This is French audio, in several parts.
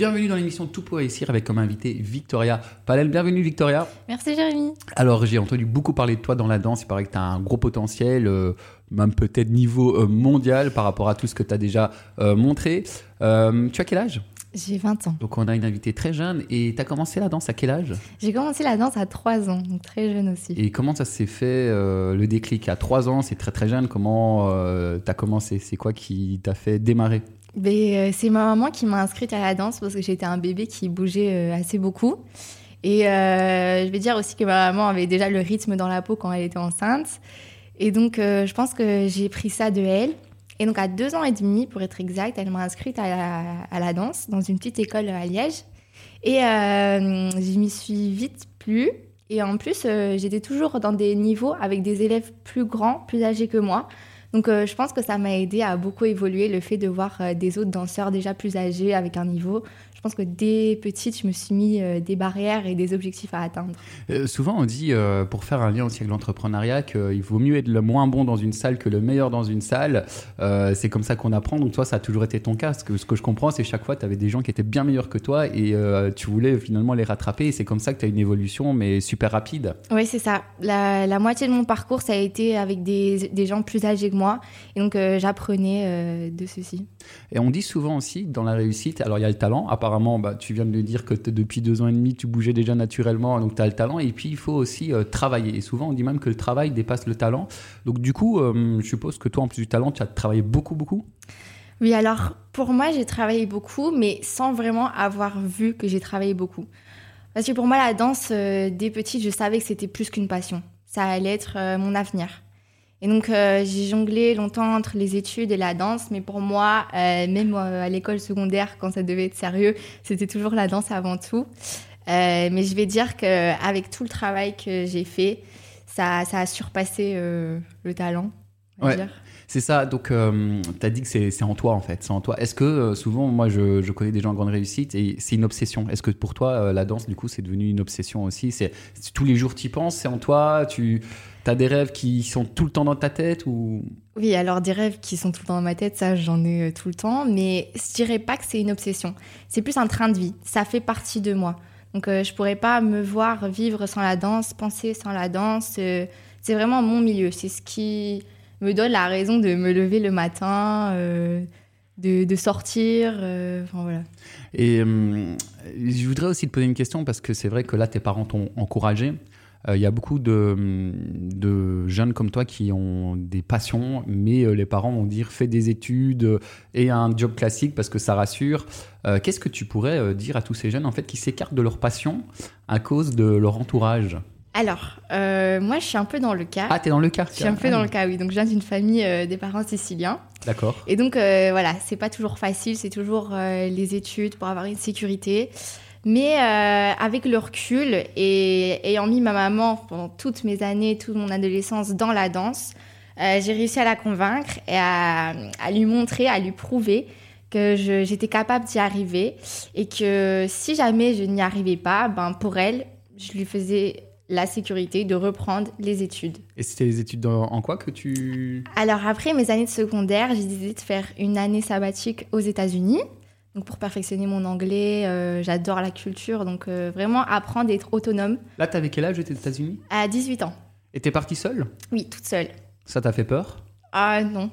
Bienvenue dans l'émission Tout pour réussir avec comme invité Victoria Palel. Bienvenue Victoria. Merci Jérémy. Alors j'ai entendu beaucoup parler de toi dans la danse. Il paraît que tu as un gros potentiel, euh, même peut-être niveau euh, mondial par rapport à tout ce que tu as déjà euh, montré. tu as quel âge? J'ai 20 ans. Donc on a une invitée très jeune. Et tu as commencé la danse à quel âge? J'ai commencé la danse à 3 ans, donc très jeune aussi. Et comment ça s'est fait le déclic? À 3 ans, c'est très très jeune. Comment tu as commencé? C'est quoi qui t'a fait démarrer? euh, c'est ma maman qui m'a inscrite à la danse parce que j'étais un bébé qui bougeait euh, assez beaucoup. Et euh, je vais dire aussi que ma maman avait déjà le rythme dans la peau quand elle était enceinte. Et donc, je pense que j'ai pris ça de elle. Et donc, à deux ans et demi, pour être exact, elle m'a inscrite à la, à la, danse dans une petite école à Liège. Et je m'y suis vite plu. Et en plus, j'étais toujours dans des niveaux avec des élèves plus grands, plus âgés que moi. Donc euh, je pense que ça m'a aidé à beaucoup évoluer le fait de voir euh, des autres danseurs déjà plus âgés avec un niveau je pense que dès petite, je me suis mis euh, des barrières et des objectifs à atteindre. Euh, souvent, on dit, euh, pour faire un lien aussi avec l'entrepreneuriat, qu'il vaut mieux être le moins bon dans une salle que le meilleur dans une salle. c'est comme ça qu'on apprend. Donc, toi, ça a toujours été ton cas. Ce que, ce que je comprends, c'est chaque fois, tu avais des gens qui étaient bien meilleurs que toi et tu voulais finalement les rattraper. Et c'est comme ça que tu as une évolution, mais super rapide. Oui, c'est ça. La, moitié de mon parcours, ça a été avec des, des gens plus âgés que moi. Et donc, j'apprenais de ceci. Et on dit souvent aussi, dans la réussite, alors il y a le talent, à part apparemment, bah, tu viens de le dire que depuis deux ans et demi, tu bougeais déjà naturellement, donc tu as le talent. Et puis, il faut aussi euh, travailler. Et souvent, on dit même que le travail dépasse le talent. Donc, du coup, euh, je suppose que toi, en plus du talent, tu as travaillé beaucoup, beaucoup? Oui, alors, pour moi, j'ai travaillé beaucoup, mais sans vraiment avoir vu que j'ai travaillé beaucoup. Parce que pour moi, la danse, euh, dès petite, je savais que c'était plus qu'une passion. Ça allait être mon avenir. Et donc, euh, j'ai jonglé longtemps entre les études et la danse, mais pour moi, euh, même euh, à l'école secondaire, quand ça devait être sérieux, c'était toujours la danse avant tout. mais je vais dire qu'avec tout le travail que j'ai fait, ça, ça, a surpassé le talent. Ouais. C'est ça, donc tu as dit que c'est en toi en fait, c'est en toi. Est-ce que souvent, moi je, je, connais des gens en grande réussite et c'est une obsession Est-ce que pour toi, la danse du coup c'est devenu une obsession aussi? C'est Tous les jours tu y penses, c'est en toi tu, T'as des rêves qui sont tout le temps dans ta tête ou? Oui, alors des rêves qui sont tout le temps dans ma tête, ça j'en ai euh, tout le temps, mais je dirais pas que c'est une obsession. C'est plus un train de vie. Ça fait partie de moi. Donc euh, je pourrais pas me voir vivre sans la danse, penser sans la danse. Euh, c'est vraiment mon milieu. C'est ce qui me donne la raison de me lever le matin, de, sortir. enfin voilà. Et je voudrais aussi te poser une question parce que c'est vrai que là tes parents t'ont encouragé. Euh, il y a beaucoup de, jeunes comme toi qui ont des passions, mais euh, les parents vont dire fais des études et un job classique parce que ça rassure. Euh, qu'est-ce que tu pourrais dire à tous ces jeunes en fait qui s'écartent de leur passion à cause de leur entourage? Alors, moi, je suis un peu dans le cas. Ah, t'es dans le cas Je suis un peu dans le cas, oui. Donc, je viens d'une famille des parents siciliens. D'accord. Et donc, voilà, c'est pas toujours facile, c'est toujours les études pour avoir une sécurité. Mais euh, avec le recul et ayant mis ma maman pendant toutes mes années, toute mon adolescence dans la danse, euh, j'ai réussi à la convaincre et à, lui montrer, à lui prouver que j'étais capable d'y arriver et que si jamais je n'y arrivais pas, ben pour elle, je lui faisais la sécurité de reprendre les études. Et c'était les études en quoi que tu... Alors après mes années de secondaire, j'ai décidé de faire une année sabbatique aux États-Unis. Donc pour perfectionner mon anglais, euh, j'adore la culture, donc euh, vraiment apprendre à être autonome. Là, t'avais quel âge? Aux États-Unis? À 18 ans. Et t'es partie seule? Oui, toute seule. Ça t'a fait peur? Ah non.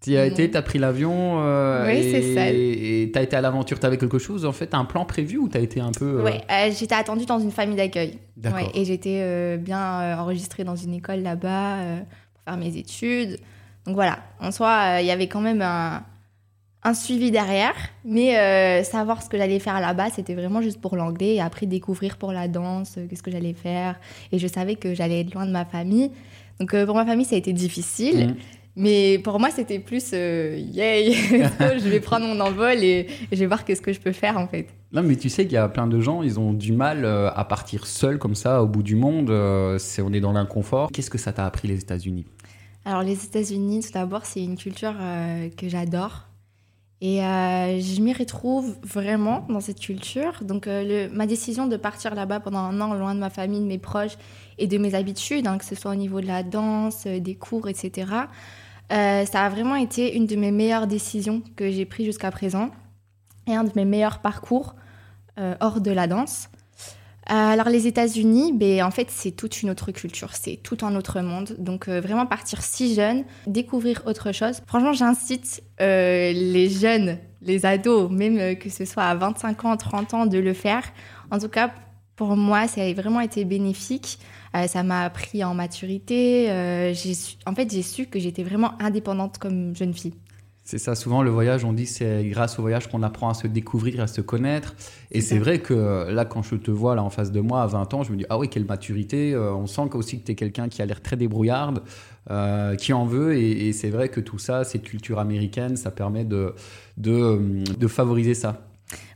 Tu as été, t'as pris l'avion. Euh, oui, c'est ça. Et t'as été à l'aventure, t'avais quelque chose en fait, un plan prévu ou t'as été un peu. Oui, j'étais attendue dans une famille d'accueil. D'accord. et j'étais bien enregistrée dans une école là-bas pour faire mes études. Donc voilà, en soi, il y avait quand même un, un suivi derrière, mais euh, savoir ce que j'allais faire là-bas, c'était vraiment juste pour l'anglais et après découvrir pour la danse, euh, qu'est-ce que j'allais faire. Et je savais que j'allais être loin de ma famille. Donc euh, pour ma famille, ça a été difficile. Mmh. Mais pour moi, c'était plus yay, je vais prendre mon envol et, je vais voir qu'est-ce que je peux faire en fait. Non, mais tu sais qu'il y a plein de gens, ils ont du mal à partir seuls comme ça au bout du monde. c'est on est dans l'inconfort. Qu'est-ce que ça t'a appris les États-Unis? Alors les États-Unis, tout d'abord, c'est une culture que j'adore. Et euh, je m'y retrouve vraiment dans cette culture. Donc, euh, ma décision de partir là-bas pendant un an, loin de ma famille, de mes proches et de mes habitudes, hein, que ce soit au niveau de la danse, euh, des cours, etc., ça a vraiment été une de mes meilleures décisions que j'ai prises jusqu'à présent. et un de mes meilleurs parcours hors de la danse. Alors les États-Unis, ben, en fait c'est toute une autre culture, c'est tout un autre monde. Donc vraiment partir si jeune, découvrir autre chose. Franchement j'incite les jeunes, les ados, même que ce soit à 25 ans, 30 ans, de le faire. En tout cas pour moi ça a vraiment été bénéfique. Euh, ça m'a appris en maturité. Euh, en fait, j'ai su que j'étais vraiment indépendante comme jeune fille. C'est ça, souvent le voyage, on dit c'est grâce au voyage qu'on apprend à se découvrir, à se connaître. Et c'est vrai que euh, là, quand je te vois là en face de moi à 20 ans, je me dis, ah oui, quelle maturité. on sent aussi que tu es quelqu'un qui a l'air très débrouillarde, qui en veut. Et, c'est vrai que tout ça, cette culture américaine, ça permet de, de, de favoriser ça.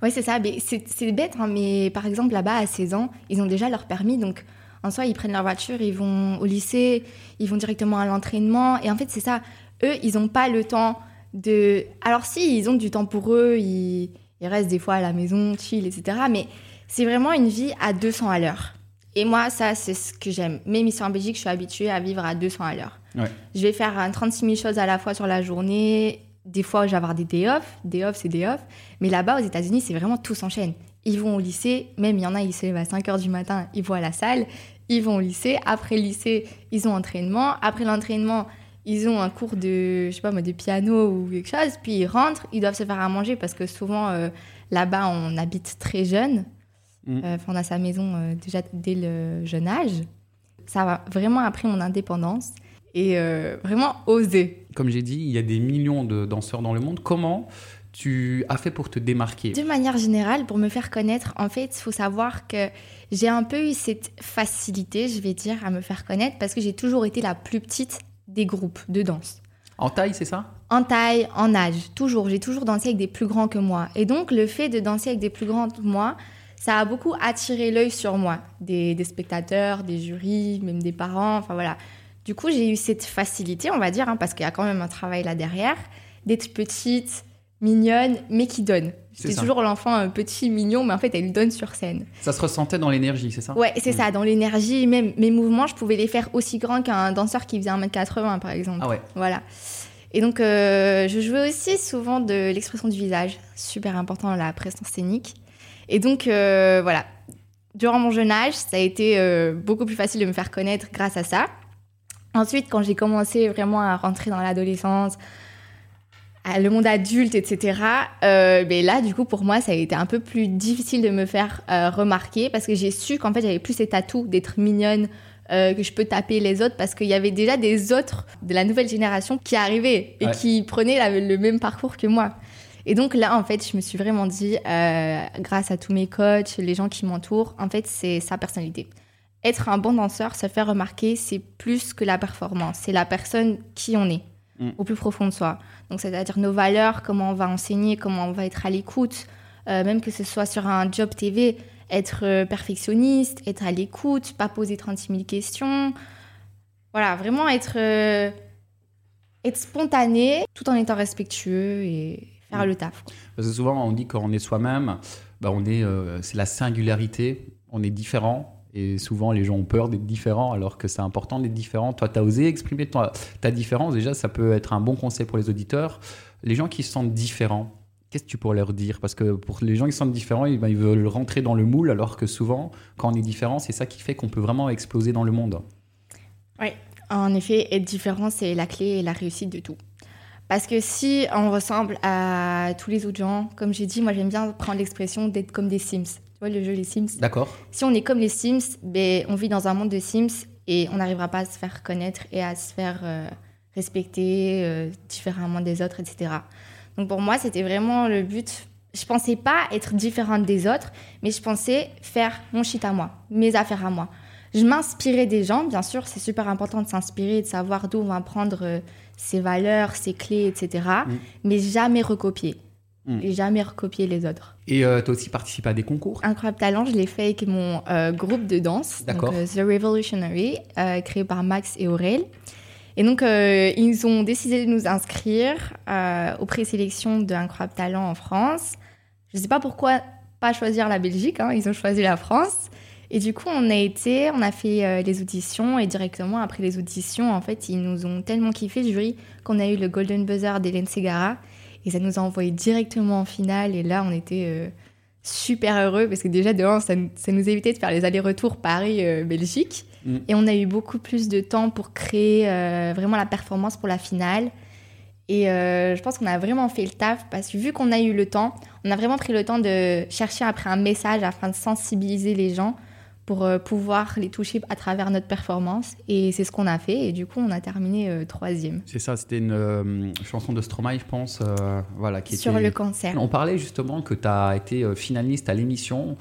Oui, c'est ça. C'est bête, hein, mais par exemple, là-bas, à 16 ans, ils ont déjà leur permis. Donc, en soi, ils prennent leur voiture, ils vont au lycée, ils vont directement à l'entraînement. Et en fait, c'est ça. Eux, ils n'ont pas le temps de. Alors, si, ils ont du temps pour eux, ils, restent des fois à la maison, chill, etc. Mais c'est vraiment une vie à 200 à l'heure. Et moi, ça, c'est ce que j'aime. Même ici en Belgique, je suis habituée à vivre à 200 à l'heure. Je vais faire 36 000 choses à la fois sur la journée. Des fois, je vais avoir des day off. Day off, c'est day off. Mais là-bas, aux États-Unis, c'est vraiment tout s'enchaîne. Ils vont au lycée, même il y en a, ils se lèvent à 5 h du matin, ils vont à la salle ils vont au lycée. Après le lycée, ils ont entraînement. Après l'entraînement, ils ont un cours de, je sais pas moi, de piano ou quelque chose. Puis ils rentrent, ils doivent se faire à manger parce que souvent euh, là-bas, on habite très jeune. Mm. Euh, on a sa maison euh, déjà dès le jeune âge. Ça va vraiment appris mon indépendance et vraiment oser. Comme j'ai dit, il y a des millions de danseurs dans le monde. Comment tu as fait pour te démarquer? De manière générale, pour me faire connaître, en fait, il faut savoir que j'ai un peu eu cette facilité, je vais dire, à me faire connaître parce que j'ai toujours été la plus petite des groupes de danse. En taille, c'est ça? En taille, en âge, toujours. J'ai toujours dansé avec des plus grands que moi. Et donc, le fait de danser avec des plus grands que moi, ça a beaucoup attiré l'œil sur moi. Des, des, spectateurs, des jurys, même des parents, enfin voilà. Du coup, j'ai eu cette facilité, on va dire, hein, parce qu'il y a quand même un travail là derrière, d'être petite, mignonne, mais qui donne. C'est toujours l'enfant petit, mignon, mais en fait, elle donne sur scène. Ça se ressentait dans l'énergie, c'est ça? Ouais, c'est ça, dans l'énergie. Même mes mouvements, je pouvais les faire aussi grands qu'un danseur qui faisait 1m80, par exemple. Ah ouais Voilà. Et donc, euh, je jouais aussi souvent de l'expression du visage, super important dans la présence scénique. Et donc, euh, voilà. Durant mon jeune âge, ça a été euh, beaucoup plus facile de me faire connaître grâce à ça. Ensuite, quand j'ai commencé vraiment à rentrer dans l'adolescence, le monde adulte, etc. Euh, mais là, du coup, pour moi, ça a été un peu plus difficile de me faire euh, remarquer parce que j'ai su qu'en fait, j'avais plus cet atout d'être mignonne, euh, que je peux taper les autres parce qu'il y avait déjà des autres de la nouvelle génération qui arrivaient et qui prenaient le même parcours que moi. Et donc là, en fait, je me suis vraiment dit, grâce à tous mes coachs, les gens qui m'entourent, en fait, c'est sa personnalité. Être un bon danseur, se faire remarquer, c'est plus que la performance. C'est la personne qui on est, mm. au plus profond de soi. Donc, c'est-à-dire nos valeurs, comment on va enseigner, comment on va être à l'écoute, euh, même que ce soit sur un job TV, être euh, perfectionniste, être à l'écoute, pas poser 36 000 questions. Voilà, vraiment être, euh, être spontané tout en étant respectueux et faire mm. le taf. Parce que souvent, on dit qu'on est soi-même, bah on est, c'est la singularité, on est différent. Et souvent, les gens ont peur d'être différents, alors que c'est important d'être différent. Toi, tu as osé exprimer ta, différence. Déjà, ça peut être un bon conseil pour les auditeurs. Les gens qui se sentent différents, qu'est-ce que tu pourrais leur dire? Parce que pour les gens qui se sentent différents, ben, ils veulent rentrer dans le moule, alors que souvent, quand on est différent, c'est ça qui fait qu'on peut vraiment exploser dans le monde. Oui, en effet, être différent, c'est la clé et la réussite de tout. Parce que si on ressemble à tous les autres gens, comme j'ai dit, moi j'aime bien prendre l'expression d'être comme des Sims. Tu vois le jeu Les Sims D'accord. Si on est comme les Sims, ben, on vit dans un monde de Sims et on n'arrivera pas à se faire connaître et à se faire euh, respecter euh, différemment des autres, etc. Donc pour moi, c'était vraiment le but. Je pensais pas être différente des autres, mais je pensais faire mon shit à moi, mes affaires à moi. Je m'inspirais des gens, bien sûr, c'est super important de s'inspirer, de savoir d'où on va prendre euh, ses valeurs, ses clés, etc. Mm. Mais jamais recopier. Mm. Et jamais recopier les autres. Et euh, tu as aussi participé à des concours? Incroyable Talent, je l'ai fait avec mon euh, groupe de danse, donc, euh, The Revolutionary, créé par Max et Aurel. Et donc, ils ont décidé de nous inscrire aux présélections de Incroyable Talent en France. Je ne sais pas pourquoi pas choisir la Belgique, hein, ils ont choisi la France. Et du coup, on a été, on a fait les auditions et directement après les auditions, en fait, ils nous ont tellement kiffé, le jury, qu'on a eu le Golden Buzzer d'Hélène Segara. Et ça nous a envoyé directement en finale. Et là, on était super heureux parce que déjà, de ça, ça, nous évitait de faire les allers-retours Paris-Belgique. Mm. Et on a eu beaucoup plus de temps pour créer vraiment la performance pour la finale. Et euh, je pense qu'on a vraiment fait le taf parce que vu qu'on a eu le temps, on a vraiment pris le temps de chercher après un message afin de sensibiliser les gens pour euh, pouvoir les toucher à travers notre performance. Et c'est ce qu'on a fait. Et du coup, on a terminé euh, troisième. C'est ça, c'était une chanson de Stromae, je pense. voilà, qui Sur le cancer. On parlait justement que tu as été finaliste à l'émission.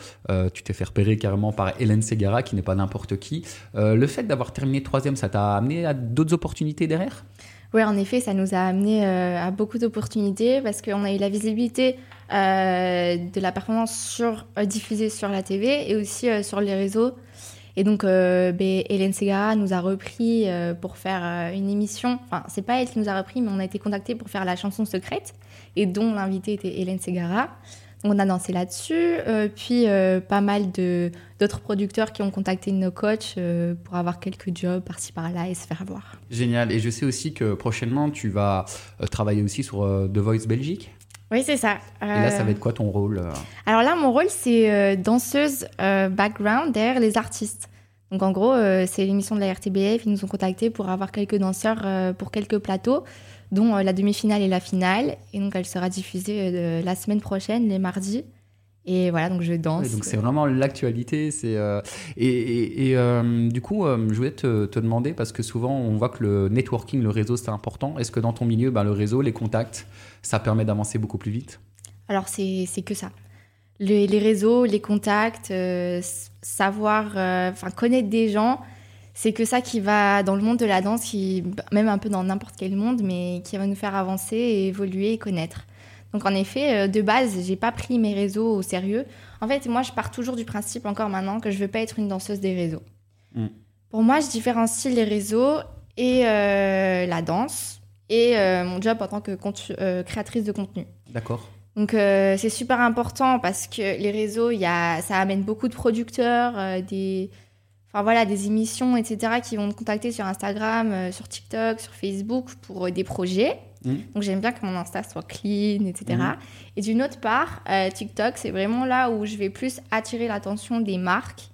tu t'es fait repérer carrément par Hélène Segara, qui n'est pas n'importe qui. le fait d'avoir terminé troisième, ça t'a amené à d'autres opportunités derrière? Oui, en effet, ça nous a amené euh, à beaucoup d'opportunités parce qu'on a eu la visibilité euh, de la performance sur, euh, diffusée sur la TV et aussi sur les réseaux. Et donc, ben, Hélène Segara nous a repris pour faire une émission. Enfin, c'est pas elle qui nous a repris, mais on a été contacté pour faire la chanson secrète et dont l'invité était Hélène Segara on a dansé là-dessus. Euh, puis euh, pas mal d'autres producteurs qui ont contacté nos coachs euh, pour avoir quelques jobs par-ci par-là et se faire voir. Génial. Et je sais aussi que prochainement, tu vas travailler aussi sur The Voice Belgique. Oui, c'est ça. Et là, ça va être quoi ton rôle Alors là, mon rôle, c'est danseuse background derrière les artistes. Donc en gros, c'est l'émission de la RTBF. Ils nous ont contactés pour avoir quelques danseurs pour quelques plateaux dont euh, la demi-finale et la finale. Et donc, elle sera diffusée euh, la semaine prochaine, les mardis. Et voilà, donc je danse. donc c'est vraiment l'actualité. C'est euh, et, du coup, je voulais te, te, demander parce que souvent on voit que le networking, le réseau, c'est important. Est-ce que dans ton milieu, ben, le réseau, les contacts, ça permet d'avancer beaucoup plus vite? Alors c'est que ça. Les, les, réseaux, les contacts, savoir, enfin connaître des gens, c'est que ça qui va dans le monde de la danse, qui, même un peu dans n'importe quel monde, mais qui va nous faire avancer, évoluer et connaître. Donc en effet, euh, de base, j'ai pas pris mes réseaux au sérieux. En fait, moi, je pars toujours du principe, encore maintenant, que je veux pas être une danseuse des réseaux. Mm. Pour moi, je différencie les réseaux et euh, la danse et euh, mon job en tant que créatrice de contenu. D'accord. Donc c'est super important parce que les réseaux, y a, ça amène beaucoup de producteurs, des, voilà, des émissions, etc., qui vont me contacter sur Instagram, euh, sur TikTok, sur Facebook pour euh, des projets. Mmh. Donc j'aime bien que mon Insta soit clean, etc. Mmh. Et d'une autre part, euh, TikTok, c'est vraiment là où je vais plus attirer l'attention des marques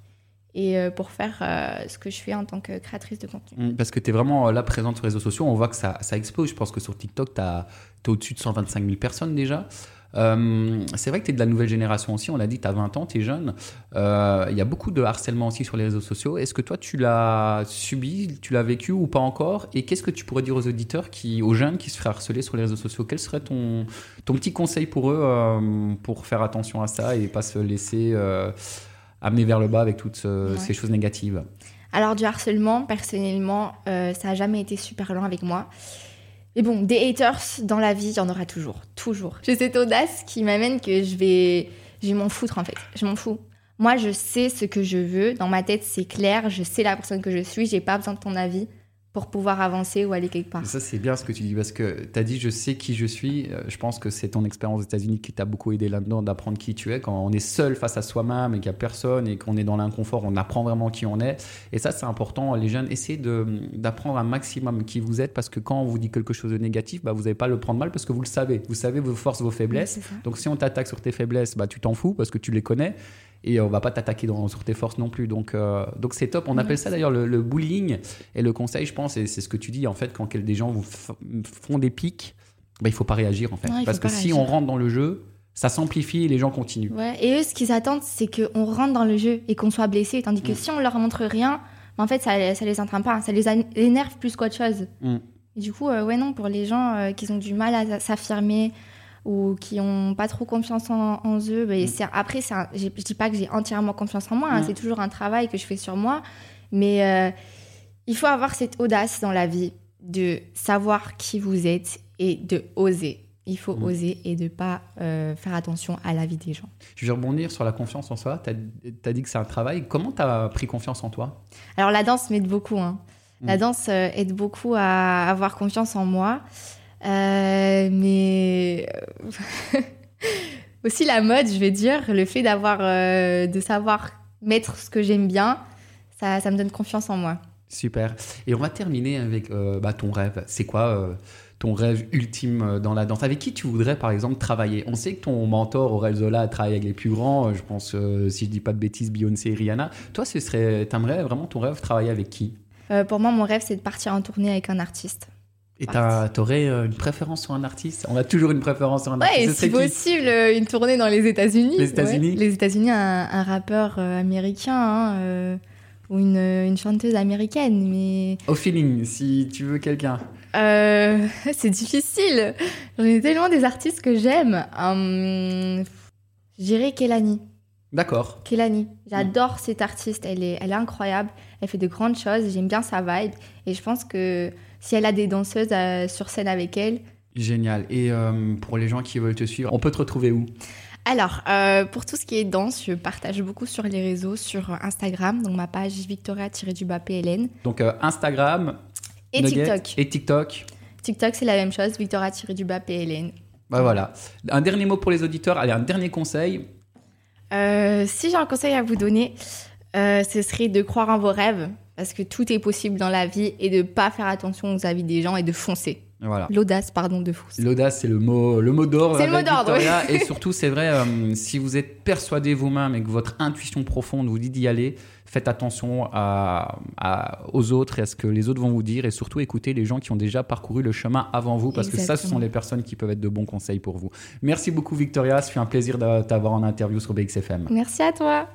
et pour faire ce que je fais en tant que créatrice de contenu. Mmh, parce que tu es vraiment là présente sur les réseaux sociaux, on voit que ça, ça explose. Je pense que sur TikTok, tu es au-dessus de 125 000 personnes déjà. Euh, c'est vrai que tu es de la nouvelle génération aussi, on l'a dit, tu as 20 ans, tu es jeune. Euh, il y a beaucoup de harcèlement aussi sur les réseaux sociaux. Est-ce que toi, tu l'as subi, tu l'as vécu ou pas encore? Et qu'est-ce que tu pourrais dire aux auditeurs, qui, aux jeunes qui se feraient harceler sur les réseaux sociaux? Quel serait ton, ton petit conseil pour eux euh, pour faire attention à ça et pas se laisser amener vers le bas avec toutes ces choses négatives? Alors du harcèlement, personnellement, ça n'a jamais été super lent avec moi. Mais bon, des haters dans la vie, il y en aura toujours. Toujours. J'ai cette audace qui m'amène que je vais. Je vais m'en foutre en fait. Je m'en fous. Moi, je sais ce que je veux. Dans ma tête, c'est clair. Je sais la personne que je suis. J'ai pas besoin de ton avis pour pouvoir avancer ou aller quelque part. Ça, c'est bien ce que tu dis, parce que tu as dit je sais qui je suis. Euh, je pense que c'est ton expérience aux États-Unis qui t'a beaucoup aidé là-dedans, d'apprendre qui tu es. Quand on est seul face à soi-même et qu'il n'y a personne et qu'on est dans l'inconfort, on apprend vraiment qui on est. Et ça, c'est important. Les jeunes, essayez d'apprendre un maximum qui vous êtes, parce que quand on vous dit quelque chose de négatif, bah, vous n'allez pas le prendre mal parce que vous le savez. Vous savez vos forces, vos faiblesses. Donc si on t'attaque sur tes faiblesses, bah, tu t'en fous parce que tu les connais et on va pas t'attaquer sur tes forces non plus. Donc, euh, donc c'est top. On appelle ça d'ailleurs le, bullying. Et le conseil, je pense, et c'est ce que tu dis, en fait, quand des gens vous font des pics, bah, il faut pas réagir, en fait. Parce que si on rentre dans le jeu, ça s'amplifie et les gens continuent. Ouais. Et eux, ce qu'ils attendent, c'est qu'on rentre dans le jeu et qu'on soit blessé. Tandis que mm. si on leur montre rien, en fait, ça, ça les entraîne pas. Ça les énerve plus qu'autre chose. Mm. Et du coup, euh, ouais, non, pour les gens euh, qui ont du mal à s'affirmer, ou qui ont pas trop confiance en, eux. Mais mm. après, je dis pas que j'ai entièrement confiance en moi, hein, mm. c'est toujours un travail que je fais sur moi, mais euh, il faut avoir cette audace dans la vie de savoir qui vous êtes et de oser. Il faut mm. oser et de pas euh, faire attention à la vie des gens. Je vais rebondir sur la confiance en soi. Tu as, dit que c'est un travail. Comment tu as pris confiance en toi? Alors la danse m'aide beaucoup. Hein. La danse euh, aide beaucoup à avoir confiance en moi. Euh, mais euh, aussi la mode, je vais dire, le fait d'avoir, euh, de savoir mettre ce que j'aime bien, ça, ça, me donne confiance en moi. Super. Et on va terminer avec bah, ton rêve. C'est quoi ton rêve ultime dans la danse? Avec qui tu voudrais, par exemple, travailler? On sait que ton mentor, Aurel Zola, travaille avec les plus grands. Je pense, si je dis pas de bêtises, Beyoncé et Rihanna. Toi, ce serait, t'aimerais vraiment ton rêve travailler avec qui? Pour moi, mon rêve, c'est de partir en tournée avec un artiste. Et t'as- t'aurais euh, une préférence sur un artiste? On a toujours une préférence sur un artiste. Ouais, si possible, euh, une tournée dans les États-Unis. Les États-Unis? Ouais. Les États-Unis, un, un rappeur euh, américain hein, euh, ou une, une chanteuse américaine. Mais Au feeling, si tu veux quelqu'un. euh, c'est difficile. J'en ai tellement des artistes que j'aime. Hum, je dirais Kelani. D'accord. Kelani. J'adore cette artiste. Elle est, elle est incroyable. Elle fait de grandes choses. J'aime bien sa vibe. Et je pense que si elle a des danseuses euh, sur scène avec elle, Génial. Et euh, pour les gens qui veulent te suivre, on peut te retrouver où? Alors, euh, pour tout ce qui est danse, je partage beaucoup sur les réseaux, sur Instagram, donc ma page Victoria-PLN. Donc Instagram, Et Nugget TikTok. Et TikTok. TikTok, c'est la même chose, Victoria-PLN. Bah voilà. Un dernier mot pour les auditeurs. Allez, un dernier conseil. Euh, si j'ai un conseil à vous donner, euh, ce serait de croire en vos rêves, parce que tout est possible dans la vie, et de pas faire attention aux avis des gens et de foncer. Voilà. L'audace, pardon, de foncer. L'audace, c'est le mot, le mot d'or. C'est le mot d'ordre, Victoria. Et surtout, c'est vrai, euh, si vous êtes persuadé vous-même et que votre intuition profonde vous dit d'y aller, faites attention à, à- aux autres et à ce que les autres vont vous dire. Et surtout, écoutez les gens qui ont déjà parcouru le chemin avant vous, parce que ça, ce sont les personnes qui peuvent être de bons conseils pour vous. Merci beaucoup, Victoria. Ce fut un plaisir de t'avoir en interview sur BXFM. Merci à toi.